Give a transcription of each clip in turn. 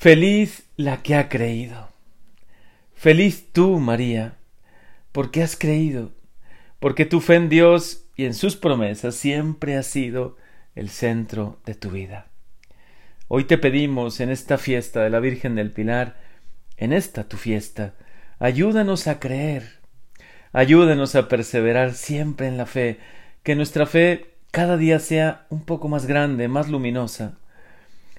Feliz la que ha creído. Feliz tú, María, porque has creído, porque tu fe en Dios y en sus promesas siempre ha sido el centro de tu vida. Hoy te pedimos en esta fiesta de la Virgen del Pilar, en esta tu fiesta, ayúdanos a creer, ayúdanos a perseverar siempre en la fe, que nuestra fe cada día sea un poco más grande, más luminosa.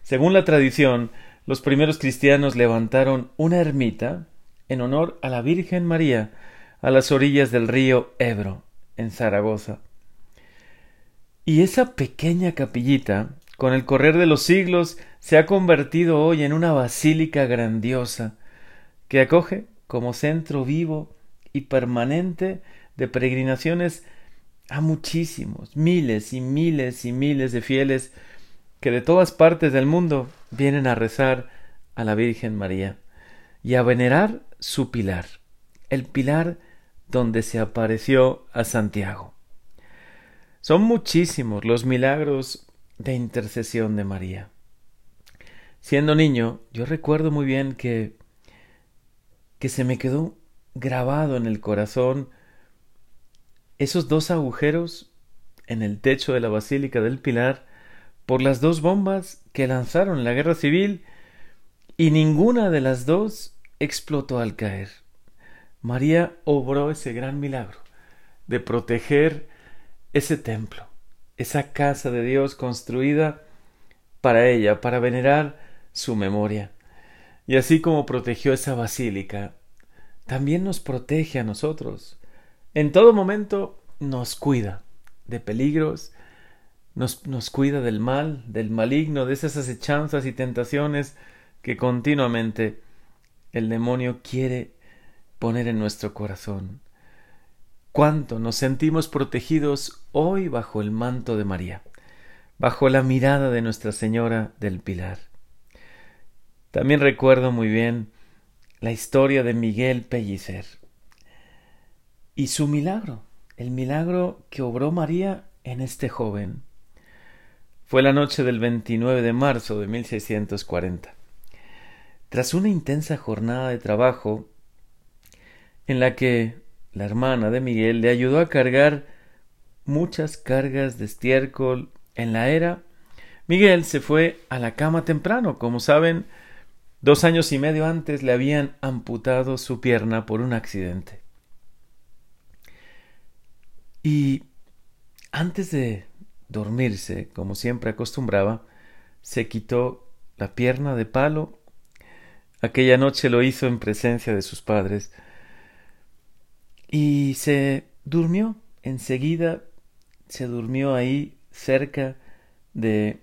Según la tradición, los primeros cristianos levantaron una ermita en honor a la Virgen María a las orillas del río Ebro, en Zaragoza. Y esa pequeña capillita, con el correr de los siglos, se ha convertido hoy en una basílica grandiosa, que acoge como centro vivo y permanente de peregrinaciones a muchísimos, miles y miles y miles de fieles que de todas partes del mundo vienen a rezar a la Virgen María y a venerar su pilar, el pilar donde se apareció a Santiago. Son muchísimos los milagros de intercesión de María. Siendo niño, yo recuerdo muy bien que que se me quedó grabado en el corazón esos dos agujeros en el techo de la Basílica del Pilar por las dos bombas que lanzaron la guerra civil y ninguna de las dos explotó al caer. María obró ese gran milagro de proteger ese templo, esa casa de Dios construida para ella, para venerar su memoria. Y así como protegió esa basílica, también nos protege a nosotros en todo momento nos cuida de peligros, nos, nos, cuida del mal, del maligno, de esas acechanzas y tentaciones que continuamente el demonio quiere poner en nuestro corazón. Cuánto nos sentimos protegidos hoy bajo el manto de María, bajo la mirada de Nuestra Señora del Pilar. También recuerdo muy bien la historia de Miguel Pellicer y su milagro, el milagro que obró María en este joven. Fue la noche del 29 de marzo de 1640. Tras una intensa jornada de trabajo, en la que la hermana de Miguel le ayudó a cargar muchas cargas de estiércol en la era, Miguel se fue a la cama temprano. Como saben, dos años y medio antes le habían amputado su pierna por un accidente. Y antes de dormirse, como siempre acostumbraba, se quitó la pierna de palo. Aquella noche lo hizo en presencia de sus padres. Y se durmió. Enseguida se durmió ahí cerca de,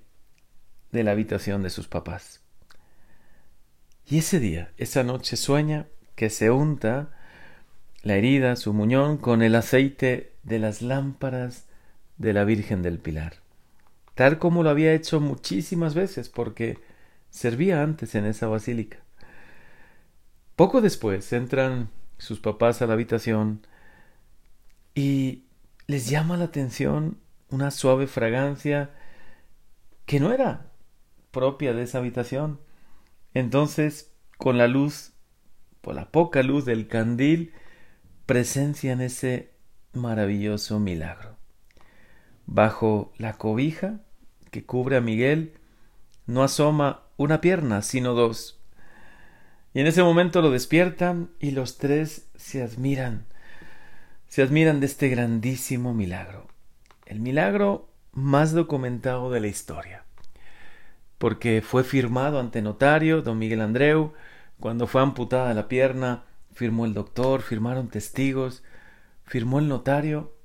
de la habitación de sus papás. Y ese día, esa noche sueña que se unta la herida, su muñón, con el aceite de las lámparas de la Virgen del Pilar, tal como lo había hecho muchísimas veces, porque servía antes en esa basílica. Poco después entran sus papás a la habitación y les llama la atención una suave fragancia que no era propia de esa habitación. Entonces, con la luz, por la poca luz del candil, presencian ese maravilloso milagro. Bajo la cobija que cubre a Miguel no asoma una pierna, sino dos. Y en ese momento lo despiertan y los tres se admiran, se admiran de este grandísimo milagro, el milagro más documentado de la historia, porque fue firmado ante notario, don Miguel Andreu, cuando fue amputada la pierna, firmó el doctor, firmaron testigos, firmó el notario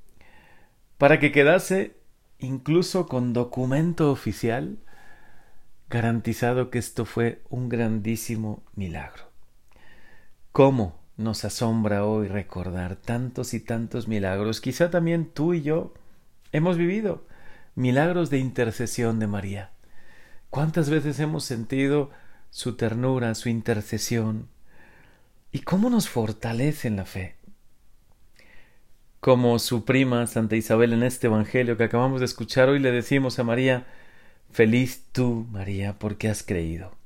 para que quedase incluso con documento oficial garantizado que esto fue un grandísimo milagro. ¿Cómo nos asombra hoy recordar tantos y tantos milagros? Quizá también tú y yo hemos vivido milagros de intercesión de María. ¿Cuántas veces hemos sentido su ternura, su intercesión? ¿Y cómo nos fortalece en la fe? Como su prima Santa Isabel en este Evangelio que acabamos de escuchar, hoy le decimos a María, feliz tú, María, porque has creído.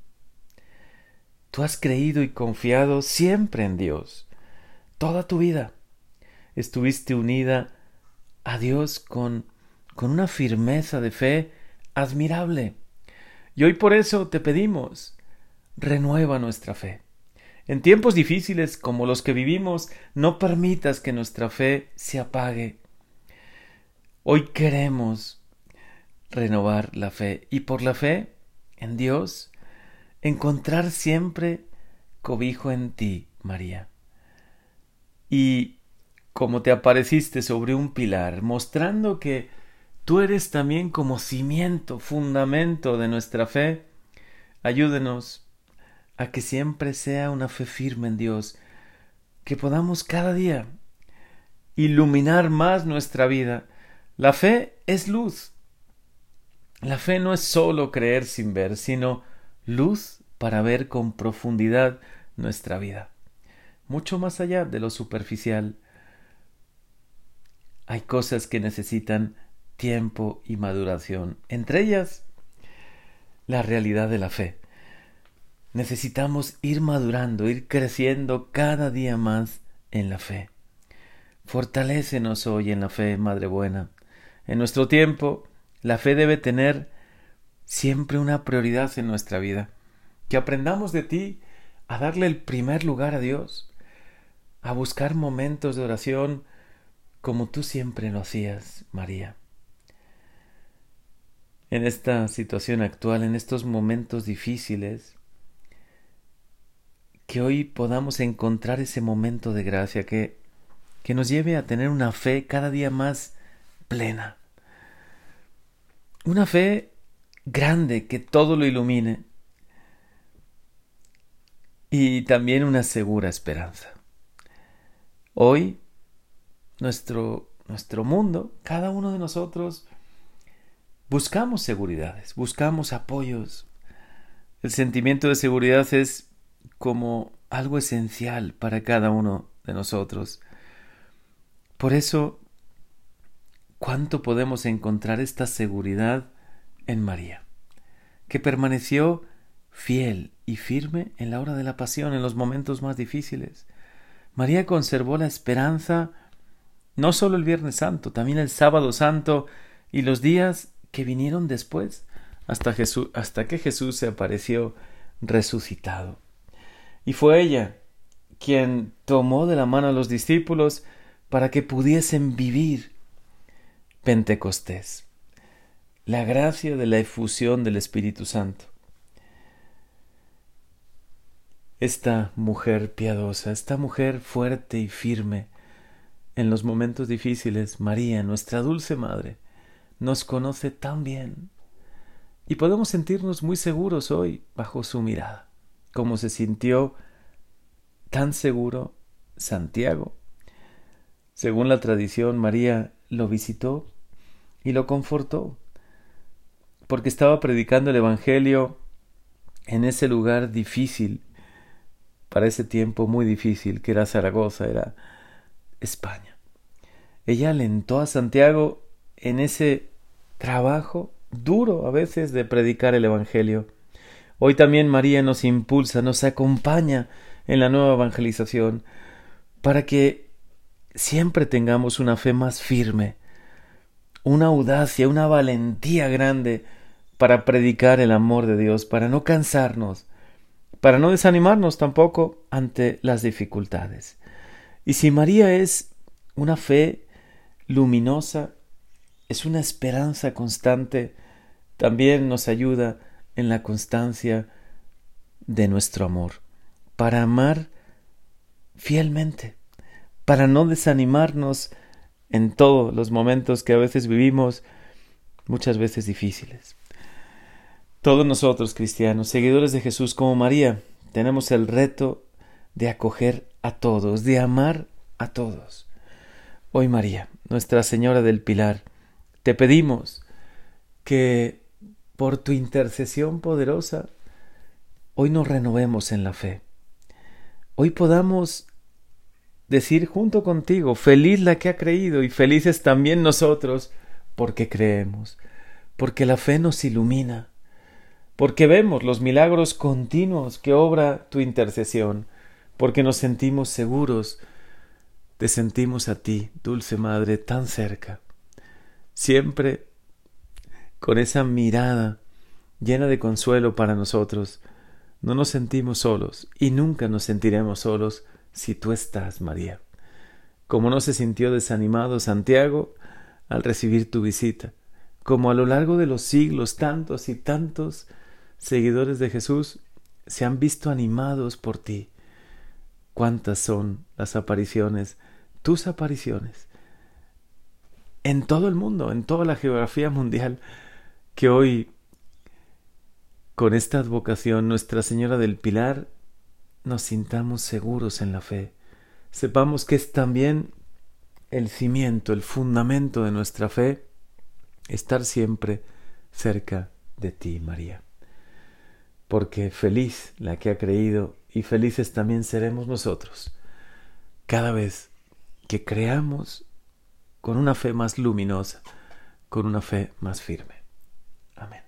tú has creído y confiado siempre en Dios. Toda tu vida estuviste unida a Dios con, con una firmeza de fe admirable. Y hoy por eso te pedimos, renueva nuestra fe. En tiempos difíciles como los que vivimos, no permitas que nuestra fe se apague. Hoy queremos renovar la fe y por la fe en Dios encontrar siempre cobijo en ti, María. Y como te apareciste sobre un pilar, mostrando que tú eres también como cimiento, fundamento de nuestra fe, ayúdenos a que siempre sea una fe firme en Dios, que podamos cada día iluminar más nuestra vida. La fe es luz. La fe no es solo creer sin ver, sino luz para ver con profundidad nuestra vida. Mucho más allá de lo superficial. Hay cosas que necesitan tiempo y maduración. Entre ellas, la realidad de la fe. Necesitamos ir madurando, ir creciendo cada día más en la fe. Fortalécenos hoy en la fe, Madre Buena. En nuestro tiempo, la fe debe tener siempre una prioridad en nuestra vida. Que aprendamos de ti a darle el primer lugar a Dios, a buscar momentos de oración como tú siempre lo hacías, María. En esta situación actual, en estos momentos difíciles, que hoy podamos encontrar ese momento de gracia que, que nos lleve a tener una fe cada día más plena. Una fe grande que todo lo ilumine y también una segura esperanza. Hoy nuestro, nuestro mundo, cada uno de nosotros, buscamos seguridades, buscamos apoyos. El sentimiento de seguridad es como algo esencial para cada uno de nosotros. Por eso, ¿cuánto podemos encontrar esta seguridad en María, que permaneció fiel y firme en la hora de la pasión, en los momentos más difíciles? María conservó la esperanza no solo el Viernes Santo, también el Sábado Santo y los días que vinieron después, hasta, hasta que Jesús se apareció resucitado. Y fue ella quien tomó de la mano a los discípulos para que pudiesen vivir Pentecostés, la gracia de la efusión del Espíritu Santo. Esta mujer piadosa, esta mujer fuerte y firme, en los momentos difíciles, María, nuestra dulce Madre, nos conoce tan bien y podemos sentirnos muy seguros hoy bajo su mirada como se sintió tan seguro Santiago. Según la tradición, María lo visitó y lo confortó, porque estaba predicando el Evangelio en ese lugar difícil, para ese tiempo muy difícil, que era Zaragoza, era España. Ella alentó a Santiago en ese trabajo duro a veces de predicar el Evangelio. Hoy también María nos impulsa, nos acompaña en la nueva evangelización para que siempre tengamos una fe más firme, una audacia, una valentía grande para predicar el amor de Dios, para no cansarnos, para no desanimarnos tampoco ante las dificultades. Y si María es una fe luminosa, es una esperanza constante, también nos ayuda en la constancia de nuestro amor, para amar fielmente, para no desanimarnos en todos los momentos que a veces vivimos, muchas veces difíciles. Todos nosotros, cristianos, seguidores de Jesús como María, tenemos el reto de acoger a todos, de amar a todos. Hoy, María, Nuestra Señora del Pilar, te pedimos que por tu intercesión poderosa, hoy nos renovemos en la fe. Hoy podamos decir junto contigo, feliz la que ha creído y felices también nosotros porque creemos, porque la fe nos ilumina, porque vemos los milagros continuos que obra tu intercesión, porque nos sentimos seguros, te sentimos a ti, dulce Madre, tan cerca, siempre con esa mirada llena de consuelo para nosotros. No nos sentimos solos y nunca nos sentiremos solos si tú estás, María. Como no se sintió desanimado Santiago al recibir tu visita, como a lo largo de los siglos tantos y tantos seguidores de Jesús se han visto animados por ti. Cuántas son las apariciones, tus apariciones, en todo el mundo, en toda la geografía mundial, que hoy, con esta advocación, Nuestra Señora del Pilar, nos sintamos seguros en la fe, sepamos que es también el cimiento, el fundamento de nuestra fe, estar siempre cerca de ti, María. Porque feliz la que ha creído y felices también seremos nosotros, cada vez que creamos con una fe más luminosa, con una fe más firme. Amén.